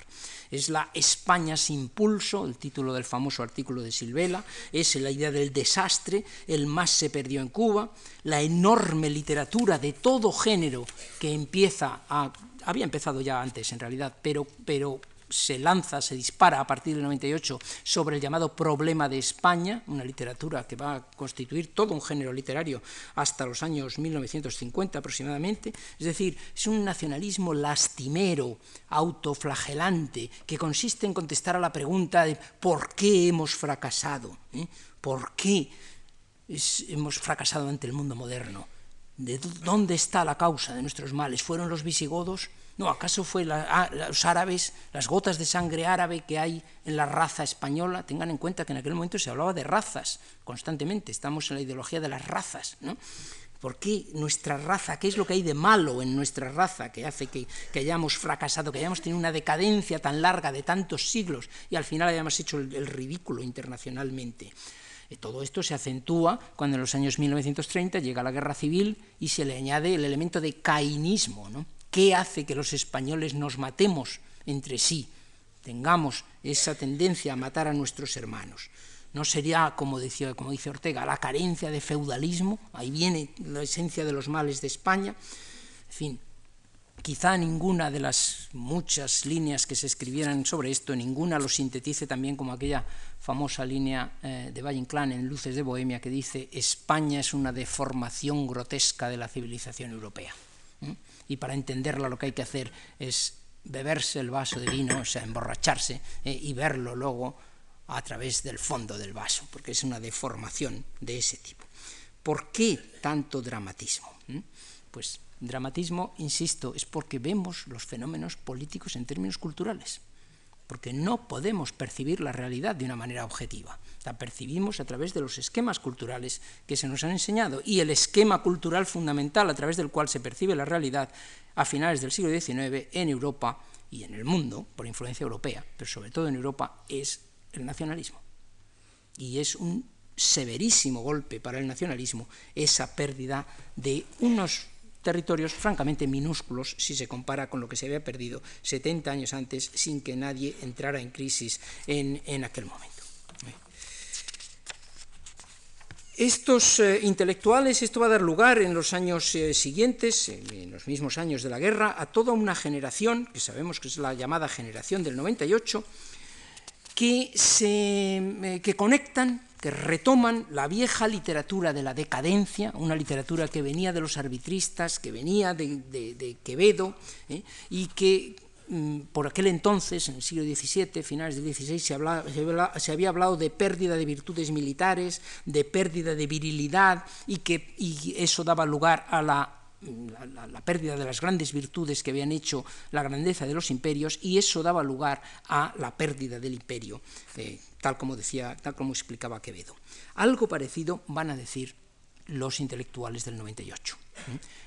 Es la España sin pulso, el título del famoso artículo de Silvela, es la idea del desastre, el más se perdió en Cuba, la enorme literatura de todo género que empieza a había empezado ya antes en realidad, pero, pero se lanza, se dispara a partir del 98 sobre el llamado problema de España, una literatura que va a constituir todo un género literario hasta los años 1950 aproximadamente. Es decir, es un nacionalismo lastimero, autoflagelante, que consiste en contestar a la pregunta de ¿por qué hemos fracasado? ¿Eh? ¿Por qué hemos fracasado ante el mundo moderno? ¿De dónde está la causa de nuestros males? ¿Fueron los visigodos? No, ¿acaso fue ah, los árabes, las gotas de sangre árabe que hay en la raza española? Tengan en cuenta que en aquel momento se hablaba de razas constantemente, estamos en la ideología de las razas, ¿no? ¿Por qué nuestra raza? ¿Qué es lo que hay de malo en nuestra raza que hace que, hayamos fracasado, que hayamos tenido una decadencia tan larga de tantos siglos y al final hayamos hecho el, ridículo internacionalmente? Eh, todo esto se acentúa cuando en los años 1930 llega la guerra civil y se le añade el elemento de cainismo, ¿no? ¿Qué hace que los españoles nos matemos entre sí? Tengamos esa tendencia a matar a nuestros hermanos. No sería, como, decía, como dice Ortega, la carencia de feudalismo, ahí viene la esencia de los males de España. En fin, quizá ninguna de las muchas líneas que se escribieran sobre esto, ninguna lo sintetice también como aquella famosa línea eh, de Valle Inclán en Luces de Bohemia que dice España es una deformación grotesca de la civilización europea y para entenderla lo que hay que hacer es beberse el vaso de vino, o sea, emborracharse eh, y verlo luego a través del fondo del vaso, porque es una deformación de ese tipo. ¿Por qué tanto dramatismo? ¿Mm? Pues dramatismo, insisto, es porque vemos los fenómenos políticos en términos culturales porque no podemos percibir la realidad de una manera objetiva. La percibimos a través de los esquemas culturales que se nos han enseñado. Y el esquema cultural fundamental a través del cual se percibe la realidad a finales del siglo XIX en Europa y en el mundo, por influencia europea, pero sobre todo en Europa, es el nacionalismo. Y es un severísimo golpe para el nacionalismo esa pérdida de unos territorios francamente minúsculos si se compara con lo que se había perdido 70 años antes sin que nadie entrara en crisis en, aquel momento. Estos eh, intelectuales, esto va a dar lugar en los años eh, siguientes, en los mismos años de la guerra, a toda una generación, que sabemos que es la llamada generación del 98, que, se, eh, que conectan que retoman la vieja literatura de la decadencia, una literatura que venía de los arbitristas, que venía de, Quevedo, ¿eh? y que mm, por aquel entonces, en el siglo XVII, finales del XVI, se, había hablado de pérdida de virtudes militares, de pérdida de virilidad, y que y eso daba lugar a la la, pérdida de las grandes virtudes que habían hecho la grandeza de los imperios y eso daba lugar a la pérdida del imperio, eh, tal como decía, tal como explicaba Quevedo. Algo parecido van a decir los intelectuales del 98.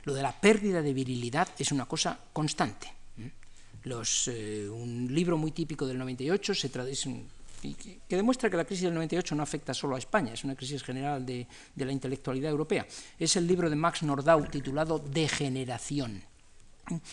Lo de la pérdida de virilidad es una cosa constante. Los, eh, un libro muy típico del 98 se traduce que, demuestra que la crisis del 98 no afecta solo a España, es una crisis general de, la intelectualidad europea. Es el libro de Max Nordau titulado Degeneración.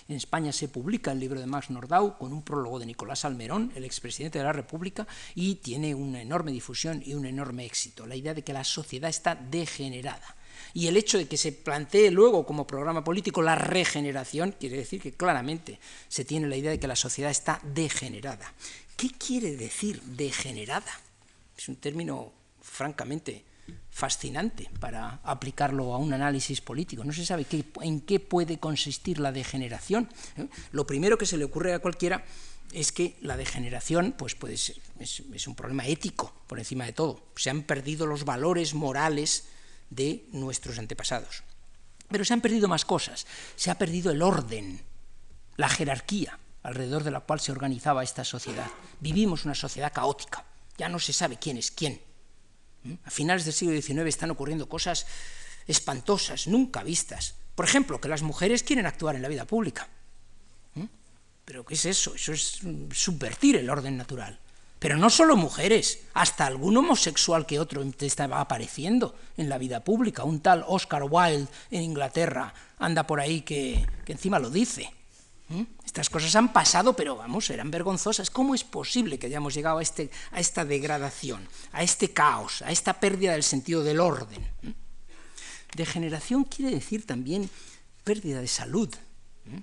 En España se publica el libro de Max Nordau con un prólogo de Nicolás Almerón, el expresidente de la República, y tiene una enorme difusión y un enorme éxito. La idea de que la sociedad está degenerada. Y el hecho de que se plantee luego como programa político la regeneración quiere decir que claramente se tiene la idea de que la sociedad está degenerada. ¿Qué quiere decir degenerada? Es un término francamente fascinante para aplicarlo a un análisis político. No se sabe en qué puede consistir la degeneración. ¿eh? Lo primero que se le ocurre a cualquiera es que la degeneración pues puede ser, es, un problema ético por encima de todo. Se han perdido los valores morales de nuestros antepasados. Pero se han perdido más cosas. Se ha perdido el orden, la jerarquía alrededor de la cual se organizaba esta sociedad. Vivimos una sociedad caótica, ya no se sabe quién es quién. ¿Mm? A finales del siglo XIX están ocurriendo cosas espantosas, nunca vistas. Por ejemplo, que las mujeres quieren actuar en la vida pública. ¿Mm? ¿Pero qué es eso? Eso es subvertir el orden natural. Pero no solo mujeres, hasta algún homosexual que otro estaba apareciendo en la vida pública. Un tal Oscar Wilde en Inglaterra anda por ahí que, encima lo dice. ¿Mm? Estas cosas han pasado, pero vamos, eran vergonzosas. ¿Cómo es posible que hayamos llegado a, este, a esta degradación, a este caos, a esta pérdida del sentido del orden? ¿Mm? Degeneración quiere decir también pérdida de salud. ¿Mm?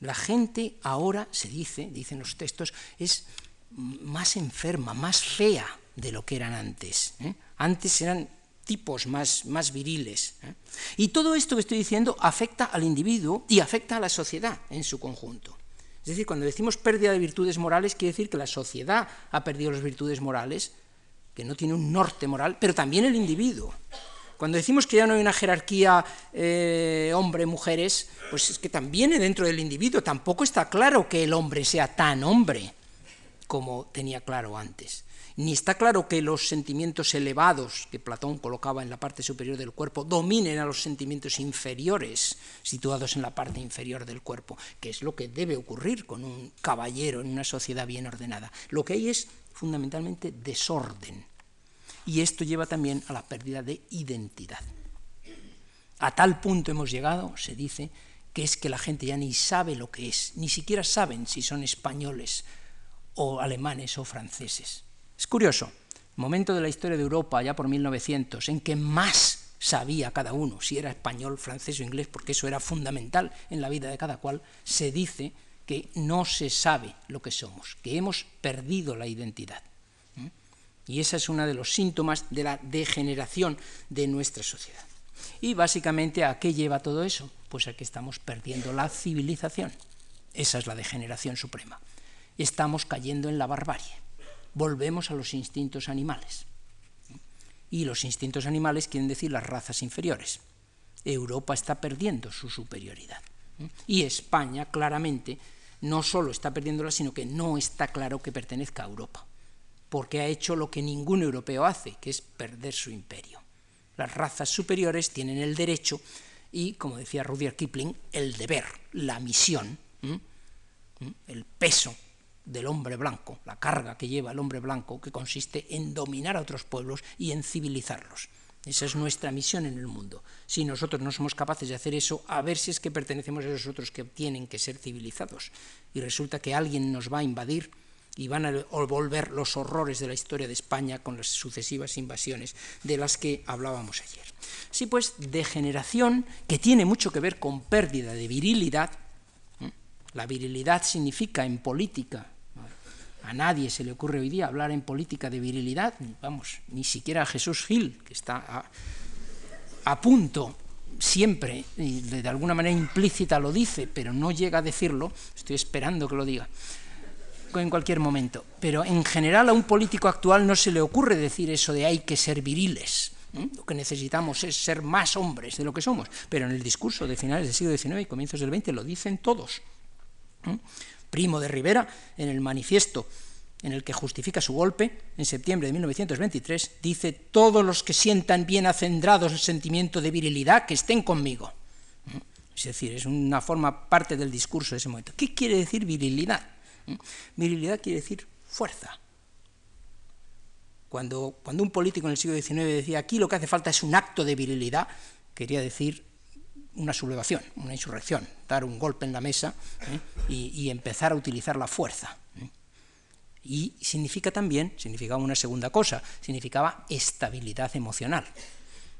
La gente ahora, se dice, dicen los textos, es más enferma, más fea de lo que eran antes. ¿eh? Antes eran tipos más, más viriles. ¿eh? Y todo esto que estoy diciendo afecta al individuo y afecta a la sociedad en su conjunto. Es decir, cuando decimos pérdida de virtudes morales, quiere decir que la sociedad ha perdido las virtudes morales, que no tiene un norte moral, pero también el individuo. Cuando decimos que ya no hay una jerarquía eh, hombre-mujeres, pues es que también dentro del individuo tampoco está claro que el hombre sea tan hombre como tenía claro antes. Ni está claro que los sentimientos elevados que Platón colocaba en la parte superior del cuerpo dominen a los sentimientos inferiores situados en la parte inferior del cuerpo, que es lo que debe ocurrir con un caballero en una sociedad bien ordenada. Lo que hay es fundamentalmente desorden. Y esto lleva también a la pérdida de identidad. A tal punto hemos llegado, se dice, que es que la gente ya ni sabe lo que es, ni siquiera saben si son españoles, o alemanes o franceses. Es curioso, momento de la historia de Europa, ya por 1900, en que más sabía cada uno si era español, francés o inglés, porque eso era fundamental en la vida de cada cual, se dice que no se sabe lo que somos, que hemos perdido la identidad. Y ese es uno de los síntomas de la degeneración de nuestra sociedad. Y básicamente, ¿a qué lleva todo eso? Pues a que estamos perdiendo la civilización. Esa es la degeneración suprema estamos cayendo en la barbarie. Volvemos a los instintos animales. Y los instintos animales quieren decir las razas inferiores. Europa está perdiendo su superioridad. Y España claramente no solo está perdiéndola, sino que no está claro que pertenezca a Europa, porque ha hecho lo que ningún europeo hace, que es perder su imperio. Las razas superiores tienen el derecho y, como decía Rudyard Kipling, el deber, la misión, el peso del hombre blanco, la carga que lleva el hombre blanco, que consiste en dominar a otros pueblos y en civilizarlos. Esa es nuestra misión en el mundo. Si nosotros no somos capaces de hacer eso, a ver si es que pertenecemos a esos otros que tienen que ser civilizados. Y resulta que alguien nos va a invadir y van a volver los horrores de la historia de España con las sucesivas invasiones de las que hablábamos ayer. Sí, pues degeneración que tiene mucho que ver con pérdida de virilidad. La virilidad significa en política a nadie se le ocurre hoy día hablar en política de virilidad, vamos, ni siquiera a Jesús Gil, que está a, punto siempre, y de alguna manera implícita lo dice, pero no llega a decirlo, estoy esperando que lo diga en cualquier momento. Pero en general a un político actual no se le ocurre decir eso de hay que ser viriles. Lo que necesitamos es ser más hombres de lo que somos. Pero en el discurso de finales del siglo XIX y comienzos del XX lo dicen todos. Primo de Rivera, en el manifiesto en el que justifica su golpe, en septiembre de 1923, dice, todos los que sientan bien acendrados el sentimiento de virilidad, que estén conmigo. Es decir, es una forma parte del discurso de ese momento. ¿Qué quiere decir virilidad? Virilidad quiere decir fuerza. Cuando, cuando un político en el siglo XIX decía, aquí lo que hace falta es un acto de virilidad, quería decir una sublevación, una insurrección, dar un golpe en la mesa ¿eh? y, empezar a utilizar la fuerza. ¿eh? Y significa también, significaba una segunda cosa, significaba estabilidad emocional.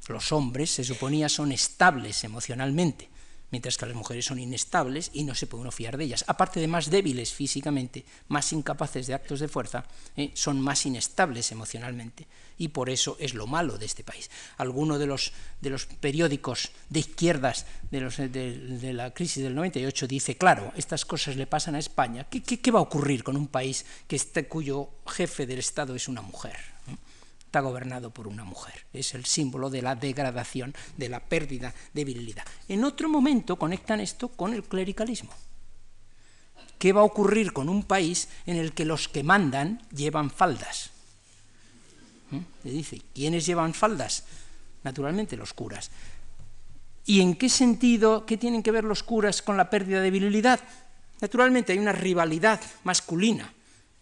Los hombres, se suponía, son estables emocionalmente mientras que las mujeres son inestables y no se puede uno fiar de ellas. Aparte de más débiles físicamente, más incapaces de actos de fuerza, eh, son más inestables emocionalmente. Y por eso es lo malo de este país. Alguno de los, de los periódicos de izquierdas de, los, de, la crisis del 98 dice, claro, estas cosas le pasan a España. ¿Qué, qué, va a ocurrir con un país que este, cuyo jefe del Estado es una mujer? Está gobernado por una mujer. Es el símbolo de la degradación, de la pérdida de virilidad. En otro momento conectan esto con el clericalismo. ¿Qué va a ocurrir con un país en el que los que mandan llevan faldas? ¿Mm? Le dice, ¿quiénes llevan faldas? Naturalmente los curas. ¿Y en qué sentido, qué tienen que ver los curas con la pérdida de virilidad? Naturalmente hay una rivalidad masculina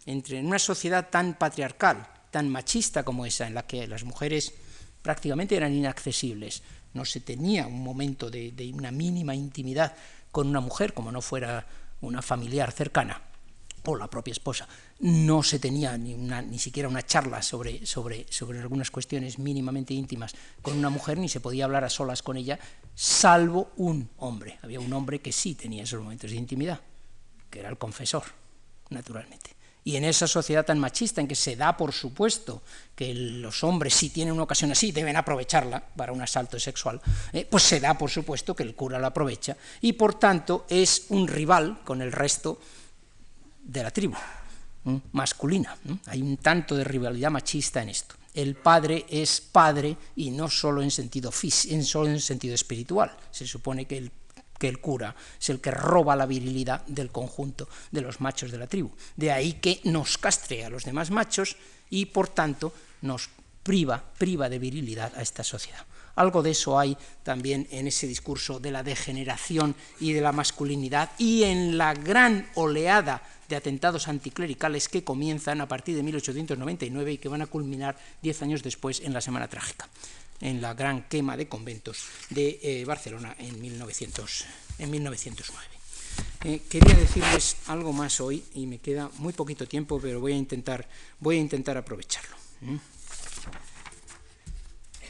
entre una sociedad tan patriarcal, tan machista como esa, en la que las mujeres prácticamente eran inaccesibles, no se tenía un momento de, una mínima intimidad con una mujer, como no fuera una familiar cercana o la propia esposa, no se tenía ni, ni siquiera una charla sobre, sobre, sobre algunas cuestiones mínimamente íntimas con una mujer, ni se podía hablar a solas con ella, salvo un hombre. Había un hombre que sí tenía esos momentos de intimidad, que era el confesor, naturalmente. Y en esa sociedad tan machista en que se da por supuesto que los hombres, si tienen una ocasión así, deben aprovecharla para un asalto sexual, eh, pues se da por supuesto que el cura la aprovecha y por tanto es un rival con el resto de la tribu masculina. Hay un tanto de rivalidad machista en esto. El padre es padre y no solo en sentido, en solo en sentido espiritual. Se supone que el, que el cura es el que roba la virilidad del conjunto de los machos de la tribu. De ahí que nos castre a los demás machos y por tanto nos priva, priva de virilidad a esta sociedad. Algo de eso hay también en ese discurso de la degeneración y de la masculinidad y en la gran oleada de atentados anticlericales que comienzan a partir de 1899 y que van a culminar diez años después en la Semana Trágica, en la gran quema de conventos de eh, Barcelona en, 1900, en 1909. Eh, quería decirles algo más hoy y me queda muy poquito tiempo, pero voy a intentar, voy a intentar aprovecharlo.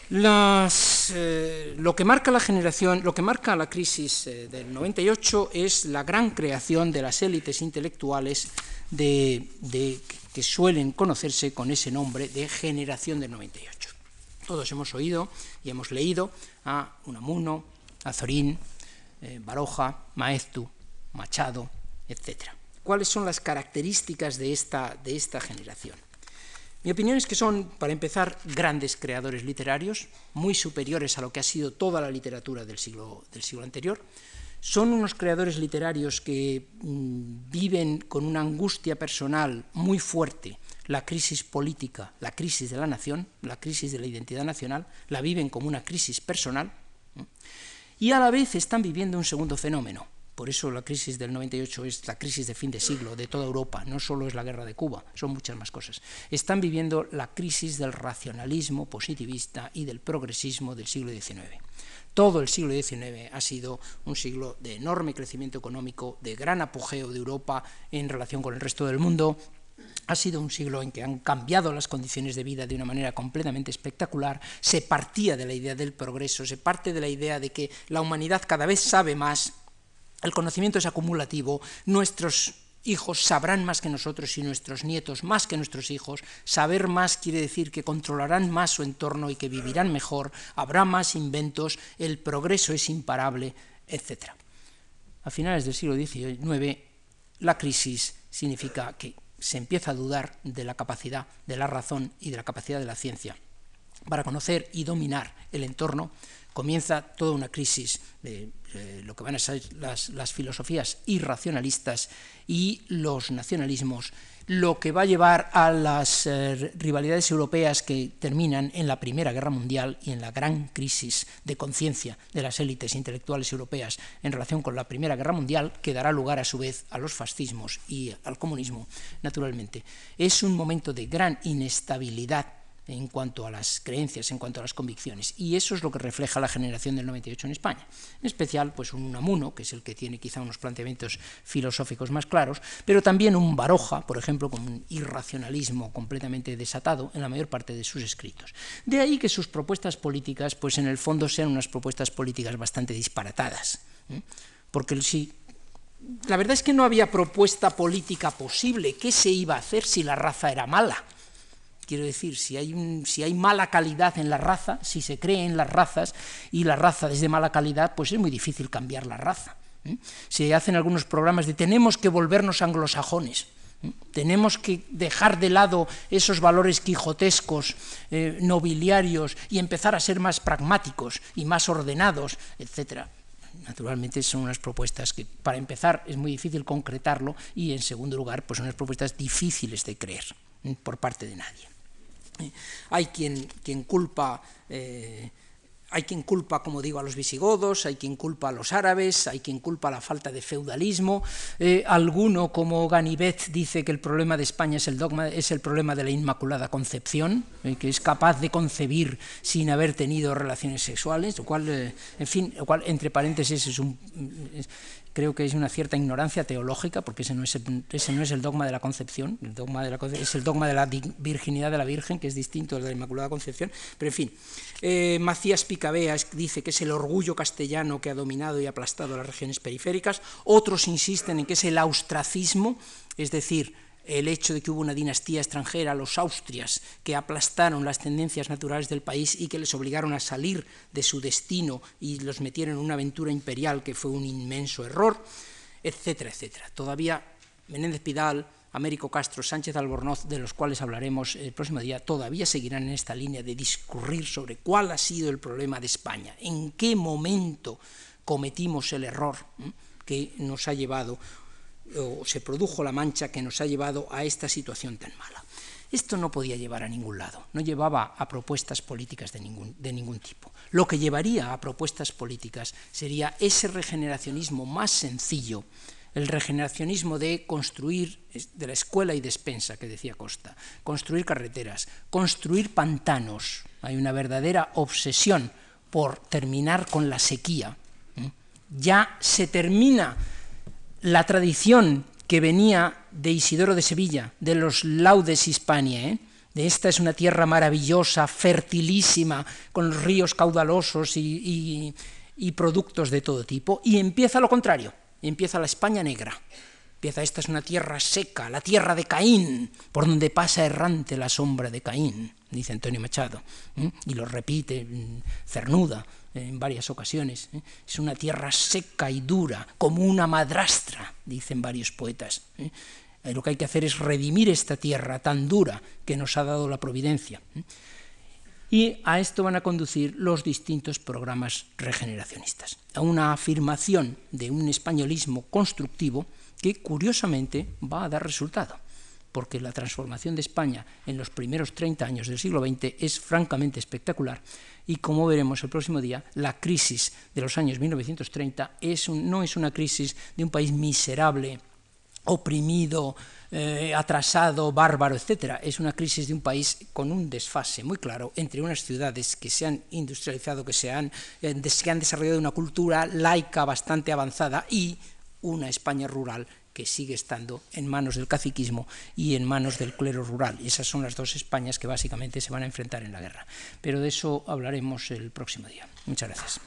Las, eh, lo que marca la generación, lo que marca la crisis del 98 es la gran creación de las élites intelectuales de, que suelen conocerse con ese nombre de generación del 98. Todos hemos oído y hemos leído a Unamuno, a Zorín, eh, Baroja, Maeztu, Machado, etc. ¿Cuáles son las características de esta, de esta generación? Mi opinión es que son, para empezar, grandes creadores literarios, muy superiores a lo que ha sido toda la literatura del siglo, del siglo anterior. Son unos creadores literarios que mm, viven con una angustia personal muy fuerte la crisis política, la crisis de la nación, la crisis de la identidad nacional, la viven como una crisis personal, y a la vez están viviendo un segundo fenómeno, por eso la crisis del 98 es la crisis de fin de siglo de toda Europa, no solo es la guerra de Cuba, son muchas más cosas. Están viviendo la crisis del racionalismo positivista y del progresismo del siglo XIX. Todo el siglo XIX ha sido un siglo de enorme crecimiento económico, de gran apogeo de Europa en relación con el resto del mundo, ha sido un siglo en que han cambiado las condiciones de vida de una manera completamente espectacular, se partía de la idea del progreso, se parte de la idea de que la humanidad cada vez sabe más, el conocimiento es acumulativo, nuestros hijos sabrán más que nosotros y nuestros nietos más que nuestros hijos. Saber más quiere decir que controlarán más su entorno y que vivirán mejor, habrá más inventos, el progreso es imparable, etc. A finales del siglo XIX, la crisis significa que se empieza a dudar de la capacidad de la razón y de la capacidad de la ciencia. Para conocer y dominar el entorno, comienza toda una crisis de eh, lo que van a ser las, las, filosofías irracionalistas y los nacionalismos, lo que va a llevar a las eh, rivalidades europeas que terminan en la Primera Guerra Mundial y en la gran crisis de conciencia de las élites intelectuales europeas en relación con la Primera Guerra Mundial, que dará lugar a su vez a los fascismos y al comunismo, naturalmente. Es un momento de gran inestabilidad en cuanto a las creencias, en cuanto a las convicciones. Y eso es lo que refleja la generación del 98 en España. En especial, pues un Unamuno, que es el que tiene quizá unos planteamientos filosóficos más claros, pero también un Baroja, por ejemplo, con un irracionalismo completamente desatado en la mayor parte de sus escritos. De ahí que sus propuestas políticas, pues en el fondo sean unas propuestas políticas bastante disparatadas. Porque si la verdad es que no había propuesta política posible. ¿Qué se iba a hacer si la raza era mala? Quiero decir, si hay, si hay mala calidad en la raza, si se cree en las razas y la raza es de mala calidad, pues es muy difícil cambiar la raza. ¿eh? Se hacen algunos programas de tenemos que volvernos anglosajones, ¿eh? tenemos que dejar de lado esos valores quijotescos, eh, nobiliarios, y empezar a ser más pragmáticos y más ordenados, etc. Naturalmente son unas propuestas que, para empezar, es muy difícil concretarlo y, en segundo lugar, pues son unas propuestas difíciles de creer por parte de nadie. Hay quien, quien culpa eh, hay quien culpa, como digo, a los visigodos, hay quien culpa a los árabes, hay quien culpa a la falta de feudalismo. Eh, alguno, como Ganivet, dice que el problema de España es el dogma, es el problema de la Inmaculada Concepción, eh, que es capaz de concebir sin haber tenido relaciones sexuales, lo cual, en fin, lo cual entre paréntesis es un, creo que es una cierta ignorancia teológica, porque ese no es el, ese no es el dogma de la concepción, el dogma de la, es el dogma de la virginidad de la Virgen, que es distinto al de la Inmaculada Concepción, pero en fin. Eh, Macías Picabea dice que es el orgullo castellano que ha dominado y aplastado las regiones periféricas, otros insisten en que es el austracismo, es decir, el hecho de que hubo una dinastía extranjera, los Austrias, que aplastaron las tendencias naturales del país y que les obligaron a salir de su destino y los metieron en una aventura imperial que fue un inmenso error, etcétera, etcétera. Todavía Menéndez Pidal, Américo Castro, Sánchez Albornoz, de los cuales hablaremos el próximo día, todavía seguirán en esta línea de discurrir sobre cuál ha sido el problema de España, en qué momento cometimos el error que nos ha llevado o se produjo la mancha que nos ha llevado a esta situación tan mala. Esto no podía llevar a ningún lado, no llevaba a propuestas políticas de ningún, de ningún tipo. Lo que llevaría a propuestas políticas sería ese regeneracionismo más sencillo, el regeneracionismo de construir, de la escuela y despensa, que decía Costa, construir carreteras, construir pantanos. Hay una verdadera obsesión por terminar con la sequía. Ya se termina la tradición que venía de Isidoro de Sevilla, de los laudes Hispaniae, de esta es una tierra maravillosa, fertilísima, con ríos caudalosos y, y productos de todo tipo, y empieza lo contrario, empieza la España negra. Empieza, esta es una tierra seca, la tierra de Caín, por donde pasa errante la sombra de Caín, dice Antonio Machado, y lo repite mm, Cernuda, en varias ocasiones. ¿eh? Es una tierra seca y dura, como una madrastra, dicen varios poetas. ¿eh? Eh, lo que hay que hacer es redimir esta tierra tan dura que nos ha dado la providencia. Y a esto van a conducir los distintos programas regeneracionistas, a una afirmación de un españolismo constructivo que curiosamente va a dar resultado porque la transformación de España en los primeros 30 años del siglo XX es francamente espectacular y como veremos el próximo día, la crisis de los años 1930 es no es una crisis de un país miserable, oprimido, eh, atrasado, bárbaro, etc. Es una crisis de un país con un desfase muy claro entre unas ciudades que se han industrializado, que se han, eh, desarrollado una cultura laica bastante avanzada y una España rural que sigue estando en manos del caciquismo y en manos del clero rural. Y esas son las dos Españas que básicamente se van a enfrentar en la guerra. Pero de eso hablaremos el próximo día. Muchas gracias.